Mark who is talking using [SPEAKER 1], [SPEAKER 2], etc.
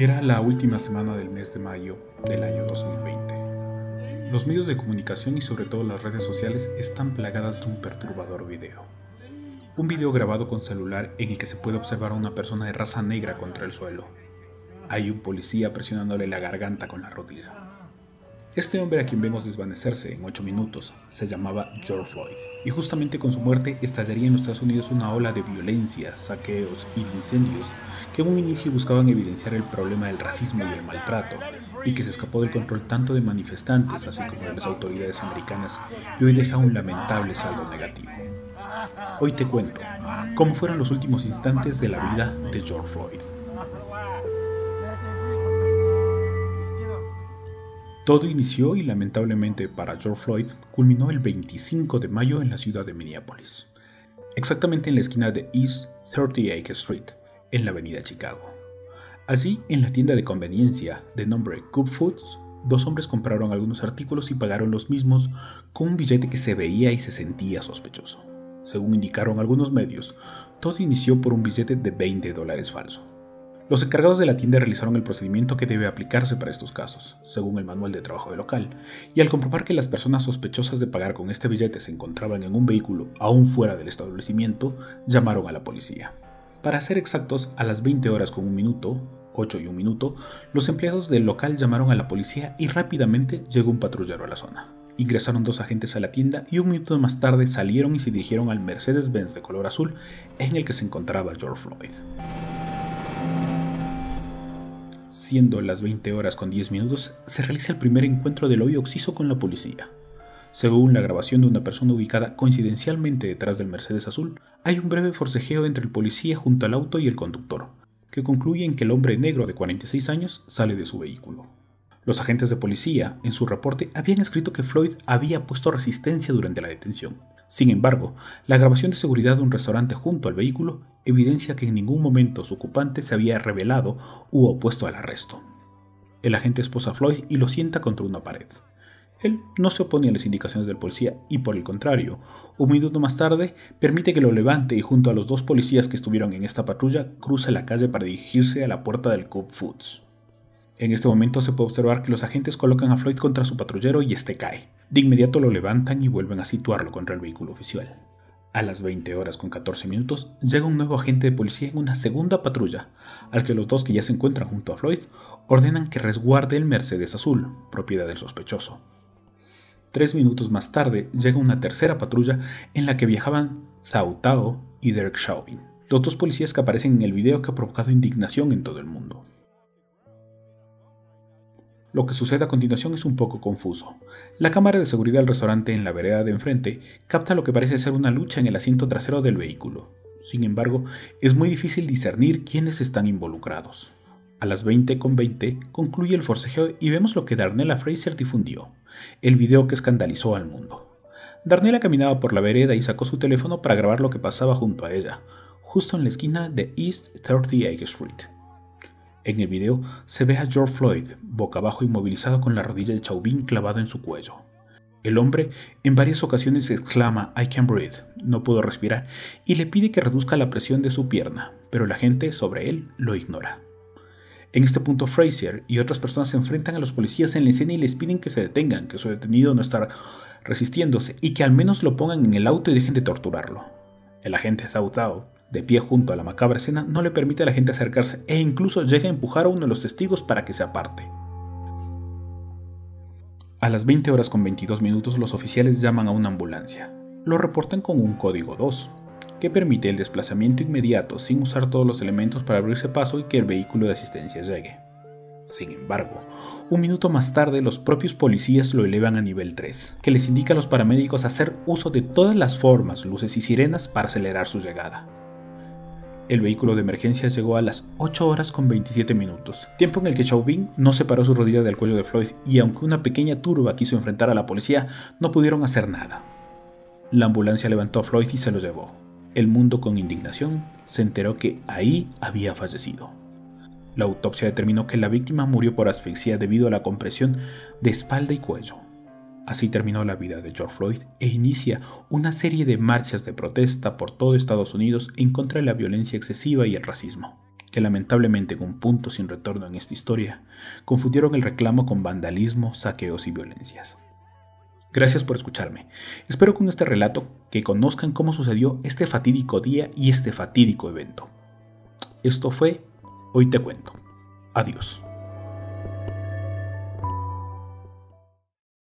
[SPEAKER 1] Era la última semana del mes de mayo del año 2020. Los medios de comunicación y sobre todo las redes sociales están plagadas de un perturbador video. Un video grabado con celular en el que se puede observar a una persona de raza negra contra el suelo. Hay un policía presionándole la garganta con la rodilla. Este hombre a quien vemos desvanecerse en 8 minutos se llamaba George Floyd, y justamente con su muerte estallaría en los Estados Unidos una ola de violencia, saqueos y incendios que en un inicio buscaban evidenciar el problema del racismo y el maltrato, y que se escapó del control tanto de manifestantes así como de las autoridades americanas y hoy deja un lamentable saldo negativo. Hoy te cuento cómo fueron los últimos instantes de la vida de George Floyd. Todo inició y lamentablemente para George Floyd culminó el 25 de mayo en la ciudad de Minneapolis, exactamente en la esquina de East 38 Street, en la avenida Chicago. Allí, en la tienda de conveniencia de nombre Coop Foods, dos hombres compraron algunos artículos y pagaron los mismos con un billete que se veía y se sentía sospechoso. Según indicaron algunos medios, todo inició por un billete de 20 dólares falso. Los encargados de la tienda realizaron el procedimiento que debe aplicarse para estos casos, según el manual de trabajo del local, y al comprobar que las personas sospechosas de pagar con este billete se encontraban en un vehículo aún fuera del establecimiento, llamaron a la policía. Para ser exactos, a las 20 horas con un minuto, 8 y un minuto, los empleados del local llamaron a la policía y rápidamente llegó un patrullero a la zona. Ingresaron dos agentes a la tienda y un minuto más tarde salieron y se dirigieron al Mercedes-Benz de color azul en el que se encontraba George Floyd. Siendo las 20 horas con 10 minutos, se realiza el primer encuentro del hoy Oxiso con la policía. Según la grabación de una persona ubicada coincidencialmente detrás del Mercedes azul, hay un breve forcejeo entre el policía junto al auto y el conductor, que concluye en que el hombre negro de 46 años sale de su vehículo. Los agentes de policía, en su reporte, habían escrito que Floyd había puesto resistencia durante la detención. Sin embargo, la grabación de seguridad de un restaurante junto al vehículo evidencia que en ningún momento su ocupante se había revelado u opuesto al arresto. El agente esposa a Floyd y lo sienta contra una pared. Él no se opone a las indicaciones del policía y por el contrario, un minuto más tarde permite que lo levante y junto a los dos policías que estuvieron en esta patrulla cruza la calle para dirigirse a la puerta del Coop Foods. En este momento se puede observar que los agentes colocan a Floyd contra su patrullero y este cae. De inmediato lo levantan y vuelven a situarlo contra el vehículo oficial. A las 20 horas con 14 minutos llega un nuevo agente de policía en una segunda patrulla, al que los dos que ya se encuentran junto a Floyd ordenan que resguarde el Mercedes azul, propiedad del sospechoso. Tres minutos más tarde llega una tercera patrulla en la que viajaban Zhao Tao y Derek Chauvin, los dos policías que aparecen en el video que ha provocado indignación en todo el mundo. Lo que sucede a continuación es un poco confuso. La cámara de seguridad del restaurante en la vereda de enfrente capta lo que parece ser una lucha en el asiento trasero del vehículo. Sin embargo, es muy difícil discernir quiénes están involucrados. A las 20 con 20 concluye el forcejeo y vemos lo que Darnella Fraser difundió, el video que escandalizó al mundo. Darnella caminaba por la vereda y sacó su teléfono para grabar lo que pasaba junto a ella, justo en la esquina de East 38 Street. En el video se ve a George Floyd boca abajo inmovilizado con la rodilla de Chauvin clavado en su cuello. El hombre en varias ocasiones exclama I can't breathe, no puedo respirar, y le pide que reduzca la presión de su pierna, pero la gente sobre él lo ignora. En este punto Fraser y otras personas se enfrentan a los policías en la escena y les piden que se detengan, que su detenido no está resistiéndose y que al menos lo pongan en el auto y dejen de torturarlo. El agente Zhao, de pie junto a la macabra escena, no le permite a la gente acercarse e incluso llega a empujar a uno de los testigos para que se aparte. A las 20 horas con 22 minutos los oficiales llaman a una ambulancia. Lo reportan con un código 2, que permite el desplazamiento inmediato sin usar todos los elementos para abrirse paso y que el vehículo de asistencia llegue. Sin embargo, un minuto más tarde los propios policías lo elevan a nivel 3, que les indica a los paramédicos hacer uso de todas las formas, luces y sirenas para acelerar su llegada. El vehículo de emergencia llegó a las 8 horas con 27 minutos, tiempo en el que Chauvin no separó su rodilla del cuello de Floyd y aunque una pequeña turba quiso enfrentar a la policía, no pudieron hacer nada. La ambulancia levantó a Floyd y se lo llevó el mundo con indignación se enteró que ahí había fallecido. La autopsia determinó que la víctima murió por asfixia debido a la compresión de espalda y cuello. Así terminó la vida de George Floyd e inicia una serie de marchas de protesta por todo Estados Unidos en contra de la violencia excesiva y el racismo. que lamentablemente con punto sin retorno en esta historia, confundieron el reclamo con vandalismo, saqueos y violencias. Gracias por escucharme. Espero con este relato que conozcan cómo sucedió este fatídico día y este fatídico evento. Esto fue Hoy te cuento. Adiós.